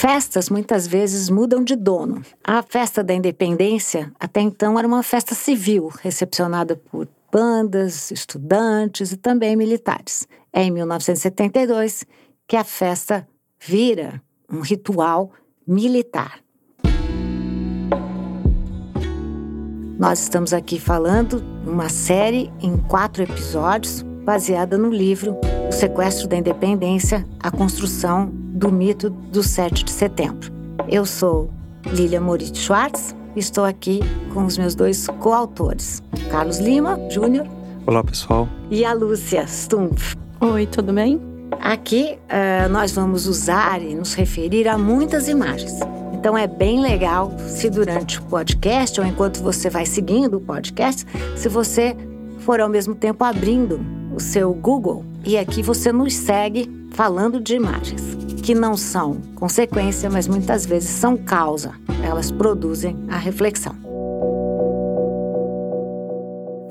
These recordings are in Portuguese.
Festas muitas vezes mudam de dono. A festa da independência, até então, era uma festa civil, recepcionada por bandas, estudantes e também militares. É em 1972 que a festa vira um ritual militar. Nós estamos aqui falando uma série em quatro episódios, baseada no livro O Sequestro da Independência, a construção do mito do 7 de setembro. Eu sou Lilia Moritz Schwartz e estou aqui com os meus dois coautores, Carlos Lima Júnior. Olá, pessoal. E a Lúcia Stumpf. Oi, tudo bem? Aqui uh, nós vamos usar e nos referir a muitas imagens. Então é bem legal se durante o podcast ou enquanto você vai seguindo o podcast, se você for ao mesmo tempo abrindo o seu Google e aqui você nos segue falando de imagens que não são consequência, mas muitas vezes são causa. Elas produzem a reflexão.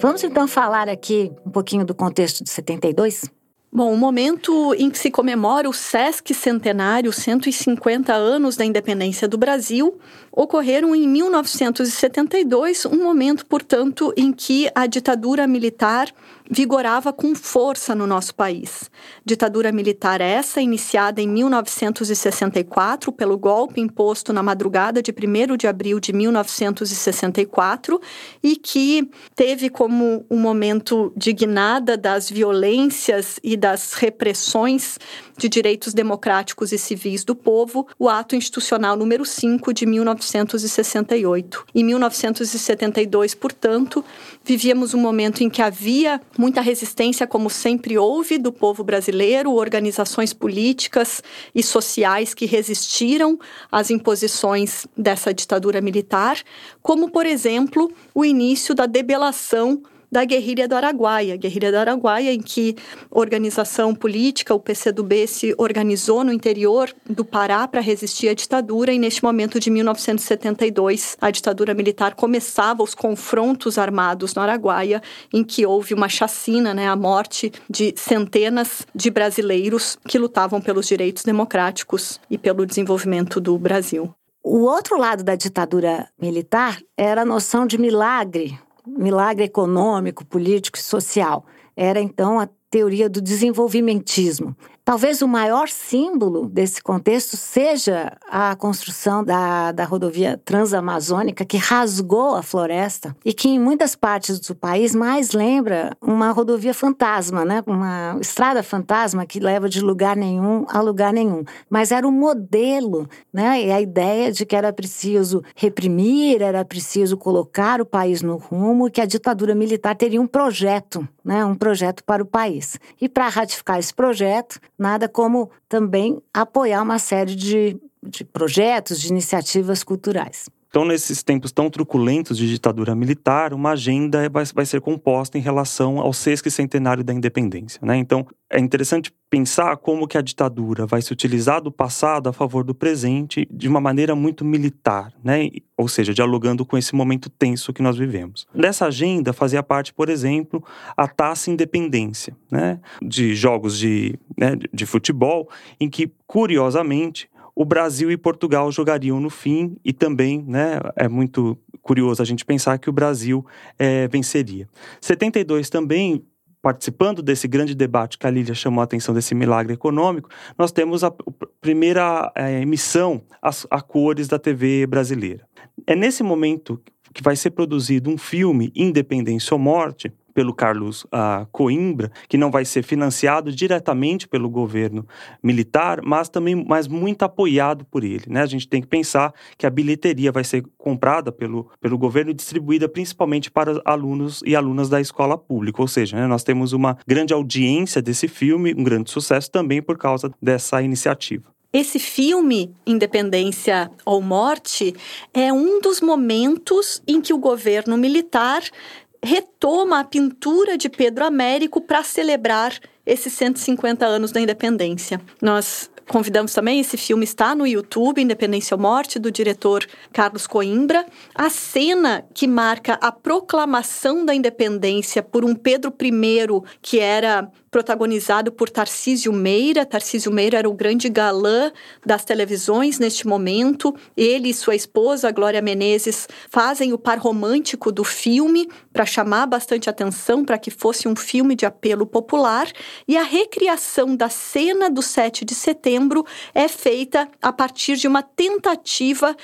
Vamos então falar aqui um pouquinho do contexto de 72? Bom, o momento em que se comemora o SESC Centenário, 150 anos da independência do Brasil, ocorreram em 1972, um momento, portanto, em que a ditadura militar vigorava com força no nosso país. Ditadura militar essa iniciada em 1964 pelo golpe imposto na madrugada de 1 de abril de 1964 e que teve como um momento de guinada das violências e das repressões de direitos democráticos e civis do povo, o ato institucional número 5 de 1968. Em 1972, portanto, vivíamos um momento em que havia muita resistência, como sempre houve, do povo brasileiro, organizações políticas e sociais que resistiram às imposições dessa ditadura militar, como, por exemplo, o início da debelação da guerrilha do Araguaia. Guerrilha do Araguaia, em que organização política, o PCdoB, se organizou no interior do Pará para resistir à ditadura, e neste momento de 1972, a ditadura militar começava os confrontos armados no Araguaia, em que houve uma chacina, né, a morte de centenas de brasileiros que lutavam pelos direitos democráticos e pelo desenvolvimento do Brasil. O outro lado da ditadura militar era a noção de milagre milagre econômico, político e social. Era então a teoria do desenvolvimentismo. Talvez o maior símbolo desse contexto seja a construção da, da rodovia transamazônica, que rasgou a floresta e que, em muitas partes do país, mais lembra uma rodovia fantasma, né? uma estrada fantasma que leva de lugar nenhum a lugar nenhum. Mas era um modelo, né? e a ideia de que era preciso reprimir, era preciso colocar o país no rumo, que a ditadura militar teria um projeto, né? um projeto para o país. E para ratificar esse projeto, nada como também apoiar uma série de, de projetos, de iniciativas culturais. Então, nesses tempos tão truculentos de ditadura militar, uma agenda vai, vai ser composta em relação ao sesquicentenário da independência. Né? Então, é interessante pensar como que a ditadura vai se utilizar do passado a favor do presente de uma maneira muito militar, né? ou seja, dialogando com esse momento tenso que nós vivemos. Dessa agenda fazia parte, por exemplo, a taça independência, né? de jogos de, né, de futebol, em que, curiosamente, o Brasil e Portugal jogariam no fim e também, né, é muito curioso a gente pensar que o Brasil é, venceria. 72 também participando desse grande debate que a Lília chamou a atenção desse milagre econômico, nós temos a primeira é, emissão a cores da TV brasileira. É nesse momento que vai ser produzido um filme Independência ou Morte, pelo Carlos uh, Coimbra, que não vai ser financiado diretamente pelo governo militar, mas também mas muito apoiado por ele. Né? A gente tem que pensar que a bilheteria vai ser comprada pelo, pelo governo e distribuída principalmente para alunos e alunas da escola pública. Ou seja, né, nós temos uma grande audiência desse filme, um grande sucesso também por causa dessa iniciativa. Esse filme, Independência ou Morte, é um dos momentos em que o governo militar retoma a pintura de Pedro Américo para celebrar esses 150 anos da independência. Nós convidamos também, esse filme está no YouTube, Independência ou Morte, do diretor Carlos Coimbra. A cena que marca a proclamação da independência por um Pedro I, que era protagonizado por Tarcísio Meira. Tarcísio Meira era o grande galã das televisões neste momento. Ele e sua esposa, Glória Menezes, fazem o par romântico do filme para chamar bastante atenção, para que fosse um filme de apelo popular. E a recriação da cena do 7 de setembro é feita a partir de uma tentativa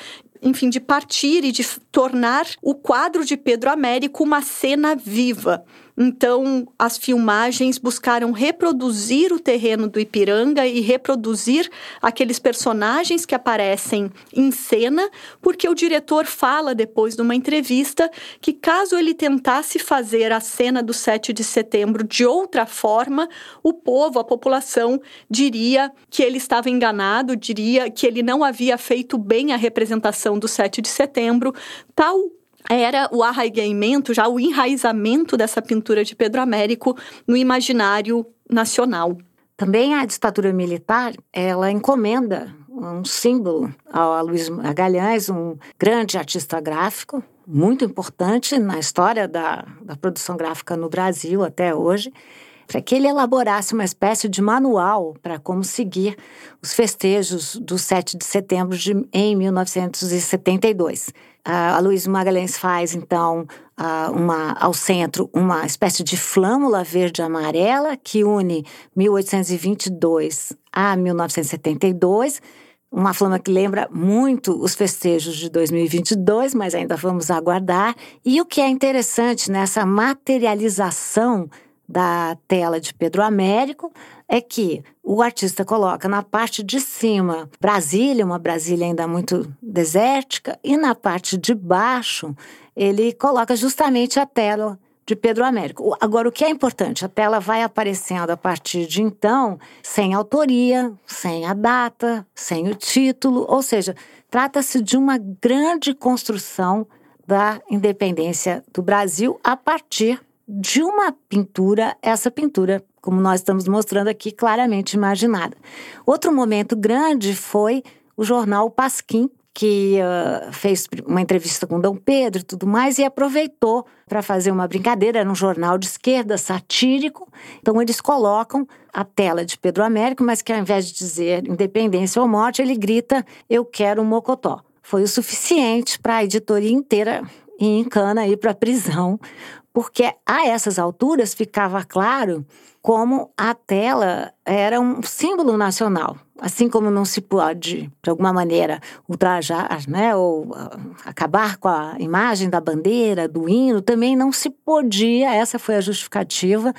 enfim, de partir e de tornar o quadro de Pedro Américo uma cena viva. Então, as filmagens buscaram reproduzir o terreno do Ipiranga e reproduzir aqueles personagens que aparecem em cena, porque o diretor fala depois de uma entrevista que caso ele tentasse fazer a cena do 7 de setembro de outra forma, o povo, a população diria que ele estava enganado, diria que ele não havia feito bem a representação do 7 de setembro, tal era o arraigamento, já o enraizamento dessa pintura de Pedro Américo no imaginário nacional. Também a ditadura militar, ela encomenda um símbolo ao Luiz Magalhães, um grande artista gráfico, muito importante na história da, da produção gráfica no Brasil até hoje, para que ele elaborasse uma espécie de manual para como seguir os festejos do 7 de setembro de, em 1972. A Luiz Magalhães faz, então, uma, ao centro uma espécie de flâmula verde-amarela que une 1822 a 1972, uma flama que lembra muito os festejos de 2022, mas ainda vamos aguardar. E o que é interessante nessa materialização da tela de Pedro Américo é que o artista coloca na parte de cima Brasília, uma Brasília ainda muito desértica, e na parte de baixo ele coloca justamente a tela de Pedro Américo. Agora, o que é importante, a tela vai aparecendo a partir de então sem autoria, sem a data, sem o título, ou seja, trata-se de uma grande construção da independência do Brasil a partir de uma pintura, essa pintura, como nós estamos mostrando aqui, claramente imaginada. Outro momento grande foi o jornal Pasquim, que uh, fez uma entrevista com Dom Pedro e tudo mais, e aproveitou para fazer uma brincadeira. Era um jornal de esquerda, satírico. Então, eles colocam a tela de Pedro Américo, mas que ao invés de dizer independência ou morte, ele grita: Eu quero um mocotó. Foi o suficiente para a editoria inteira ir em cana ir para a prisão, porque a essas alturas ficava claro como a tela era um símbolo nacional. Assim como não se pode, de alguma maneira, ultrajar, né, ou uh, acabar com a imagem da bandeira, do hino, também não se podia, essa foi a justificativa,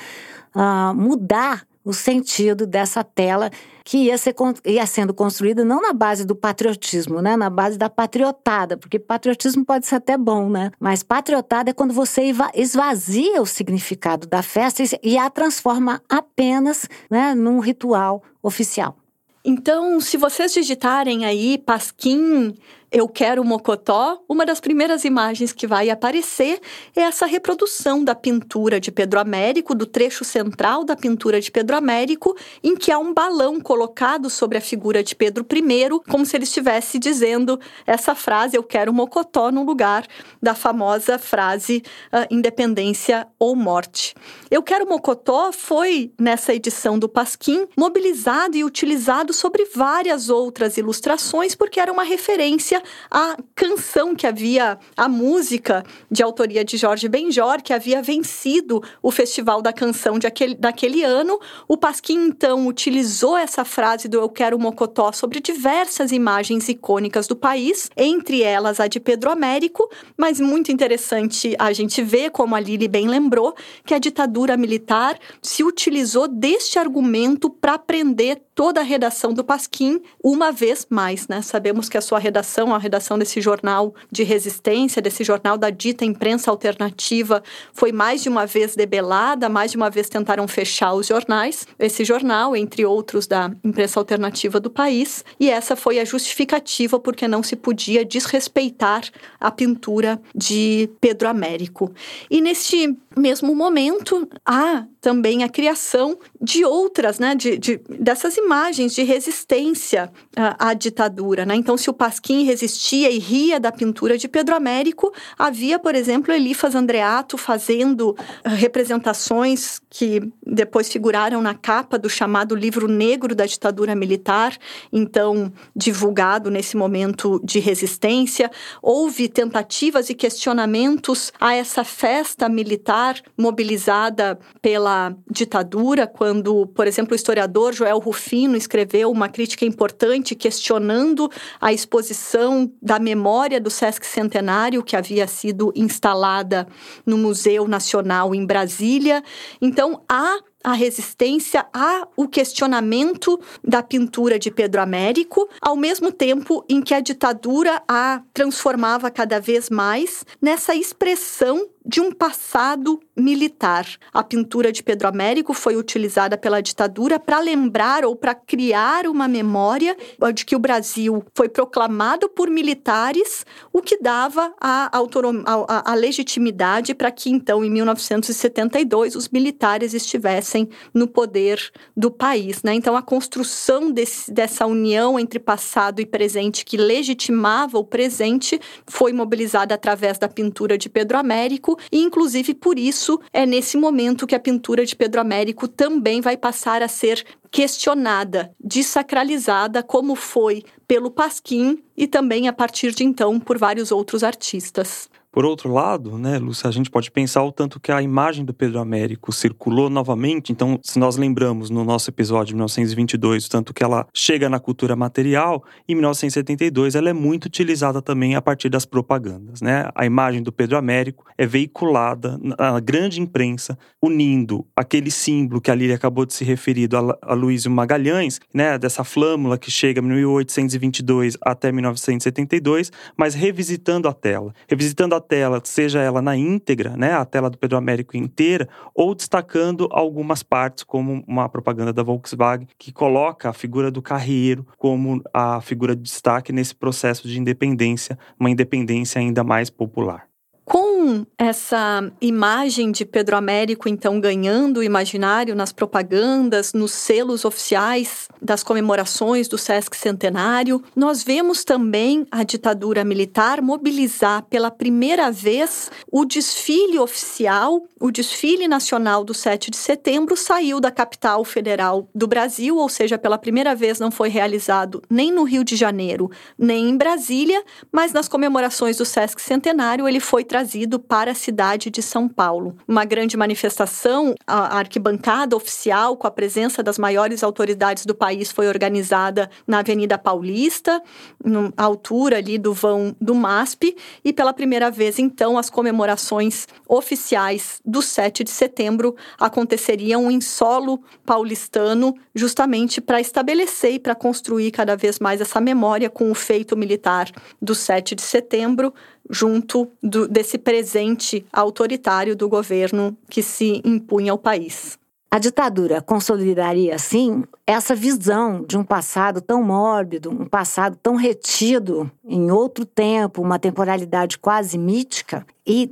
uh, mudar o sentido dessa tela que ia, ser, ia sendo construída não na base do patriotismo, né? Na base da patriotada, porque patriotismo pode ser até bom, né? Mas patriotada é quando você esvazia o significado da festa e a transforma apenas né, num ritual oficial. Então, se vocês digitarem aí Pasquim eu Quero Mocotó, uma das primeiras imagens que vai aparecer é essa reprodução da pintura de Pedro Américo, do trecho central da pintura de Pedro Américo, em que há um balão colocado sobre a figura de Pedro I, como se ele estivesse dizendo essa frase, Eu Quero Mocotó, no lugar da famosa frase uh, Independência ou Morte. Eu Quero Mocotó foi, nessa edição do Pasquim, mobilizado e utilizado sobre várias outras ilustrações, porque era uma referência a canção que havia, a música de autoria de Jorge Benjor, que havia vencido o Festival da Canção de aquele, daquele ano. O Pasquim, então, utilizou essa frase do Eu Quero Mocotó sobre diversas imagens icônicas do país, entre elas a de Pedro Américo, mas muito interessante a gente ver, como a Lili bem lembrou, que a ditadura militar se utilizou deste argumento para prender toda a redação do Pasquim, uma vez mais, né? Sabemos que a sua redação, a redação desse jornal de resistência, desse jornal da dita imprensa alternativa, foi mais de uma vez debelada, mais de uma vez tentaram fechar os jornais, esse jornal, entre outros da imprensa alternativa do país, e essa foi a justificativa porque não se podia desrespeitar a pintura de Pedro Américo. E neste mesmo momento, há também a criação de outras, né, de, de dessas imagens de resistência à, à, ditadura. Né? Então, se o Pasquim resistia e ria da pintura de Pedro Américo, havia, por exemplo, Elifas Andreato fazendo uh, representações que depois figuraram na capa do chamado Livro Negro da Ditadura Militar, então divulgado nesse momento de resistência. Houve tentativas e questionamentos a essa festa militar mobilizada pela ditadura, quando, por exemplo, o historiador Joel Rufino escreveu uma crítica importante questionando a exposição da memória do Sesc Centenário que havia sido instalada no Museu Nacional em Brasília. Então, há a resistência ao questionamento da pintura de Pedro Américo, ao mesmo tempo em que a ditadura a transformava cada vez mais nessa expressão de um passado militar. A pintura de Pedro Américo foi utilizada pela ditadura para lembrar ou para criar uma memória de que o Brasil foi proclamado por militares, o que dava a, a, a legitimidade para que, então, em 1972, os militares estivessem no poder do país. Né? Então, a construção desse, dessa união entre passado e presente que legitimava o presente foi mobilizada através da pintura de Pedro Américo e, inclusive, por isso é nesse momento que a pintura de Pedro Américo também vai passar a ser questionada, desacralizada, como foi pelo Pasquim e também a partir de então por vários outros artistas. Por outro lado, né, Lúcia, a gente pode pensar o tanto que a imagem do Pedro Américo circulou novamente. Então, se nós lembramos no nosso episódio de 1922, o tanto que ela chega na cultura material, em 1972 ela é muito utilizada também a partir das propagandas. Né? A imagem do Pedro Américo é veiculada na grande imprensa, unindo aquele símbolo que a Líria acabou de se referir a Luísio Magalhães, né, dessa flâmula que chega de 1822 até 1972, mas revisitando a tela, revisitando a tela, seja ela na íntegra, né, a tela do Pedro Américo inteira, ou destacando algumas partes, como uma propaganda da Volkswagen, que coloca a figura do carreiro como a figura de destaque nesse processo de independência, uma independência ainda mais popular. Com essa imagem de Pedro Américo, então, ganhando o imaginário nas propagandas, nos selos oficiais das comemorações do Sesc Centenário, nós vemos também a ditadura militar mobilizar pela primeira vez o desfile oficial, o desfile nacional do 7 de setembro saiu da capital federal do Brasil, ou seja, pela primeira vez não foi realizado nem no Rio de Janeiro, nem em Brasília, mas nas comemorações do Sesc Centenário ele foi trazido para a cidade de São Paulo. Uma grande manifestação, a arquibancada oficial, com a presença das maiores autoridades do país, foi organizada na Avenida Paulista, na altura ali do vão do MASP, e pela primeira vez, então, as comemorações oficiais do 7 de setembro aconteceriam em solo paulistano, justamente para estabelecer e para construir cada vez mais essa memória com o feito militar do 7 de setembro, junto do, desse presente autoritário do governo que se impunha ao país. A ditadura consolidaria, assim, essa visão de um passado tão mórbido, um passado tão retido em outro tempo, uma temporalidade quase mítica, e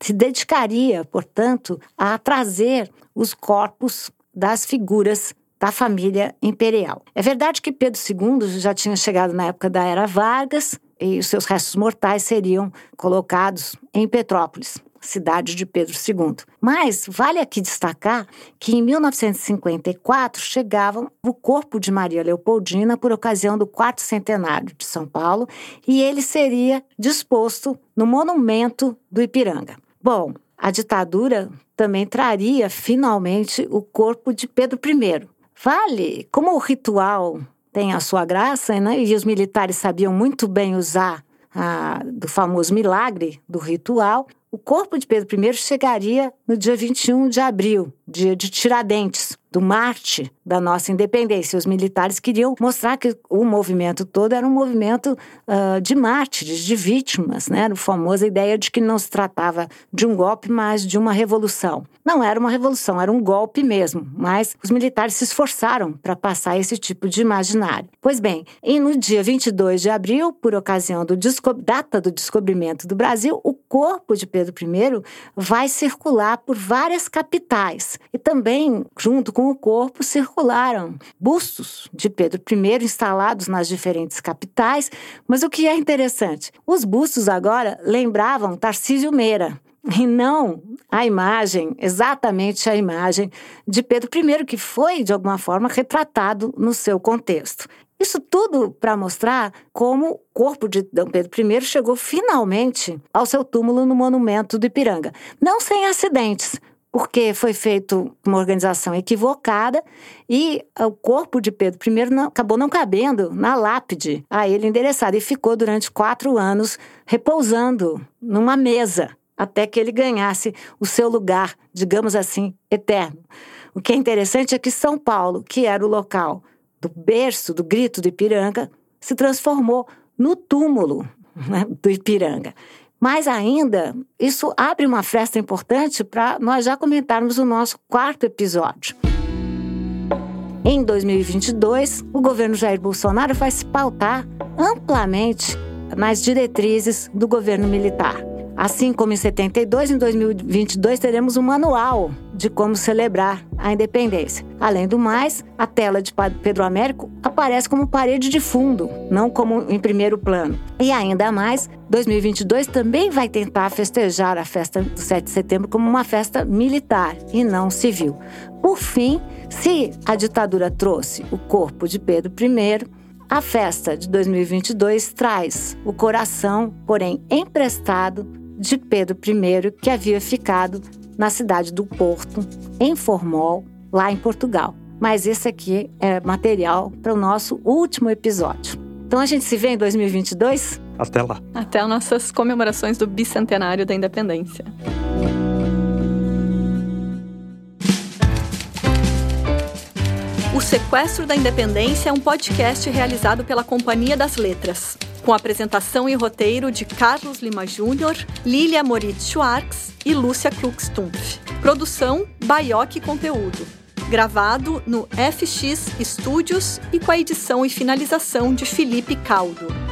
se dedicaria, portanto, a trazer os corpos das figuras da família imperial. É verdade que Pedro II já tinha chegado na época da Era Vargas e os seus restos mortais seriam colocados em Petrópolis, cidade de Pedro II. Mas vale aqui destacar que em 1954 chegava o corpo de Maria Leopoldina por ocasião do quarto centenário de São Paulo e ele seria disposto no monumento do Ipiranga. Bom, a ditadura também traria finalmente o corpo de Pedro I. Vale, como o ritual tem a sua graça, né? e os militares sabiam muito bem usar a, do famoso milagre do ritual, o corpo de Pedro I chegaria no dia 21 de abril, dia de Tiradentes, do Marte da nossa independência. Os militares queriam mostrar que o movimento todo era um movimento uh, de mártires, de vítimas, né? A famosa ideia de que não se tratava de um golpe, mas de uma revolução. Não era uma revolução, era um golpe mesmo, mas os militares se esforçaram para passar esse tipo de imaginário. Pois bem, e no dia 22 de abril, por ocasião do data do descobrimento do Brasil, o corpo de Pedro I vai circular por várias capitais e também, junto com o corpo, circularam bustos de Pedro I instalados nas diferentes capitais. Mas o que é interessante, os bustos agora lembravam Tarcísio Meira, e não a imagem, exatamente a imagem de Pedro I, que foi, de alguma forma, retratado no seu contexto. Isso tudo para mostrar como o corpo de D. Pedro I chegou finalmente ao seu túmulo no monumento do Ipiranga. Não sem acidentes, porque foi feito uma organização equivocada e o corpo de Pedro I não, acabou não cabendo na lápide a ele endereçado e ficou durante quatro anos repousando numa mesa até que ele ganhasse o seu lugar, digamos assim, eterno. O que é interessante é que São Paulo, que era o local do berço, do grito do Ipiranga, se transformou no túmulo né, do Ipiranga. Mas ainda, isso abre uma festa importante para nós já comentarmos o nosso quarto episódio. Em 2022, o governo Jair Bolsonaro vai se pautar amplamente nas diretrizes do governo militar. Assim como em 72, em 2022 teremos um manual de como celebrar a independência. Além do mais, a tela de Pedro Américo aparece como parede de fundo, não como em primeiro plano. E ainda mais, 2022 também vai tentar festejar a festa do 7 de setembro como uma festa militar e não civil. Por fim, se a ditadura trouxe o corpo de Pedro I, a festa de 2022 traz o coração, porém emprestado, de Pedro I, que havia ficado na cidade do Porto, em Formol, lá em Portugal. Mas esse aqui é material para o nosso último episódio. Então a gente se vê em 2022? Até lá. Até as nossas comemorações do bicentenário da independência. O Sequestro da Independência é um podcast realizado pela Companhia das Letras com apresentação e roteiro de Carlos Lima Júnior, Lilia Moritz Schwartz e Lúcia Klux-Stumpf. Produção Baioque Conteúdo. Gravado no FX Studios e com a edição e finalização de Felipe Caldo.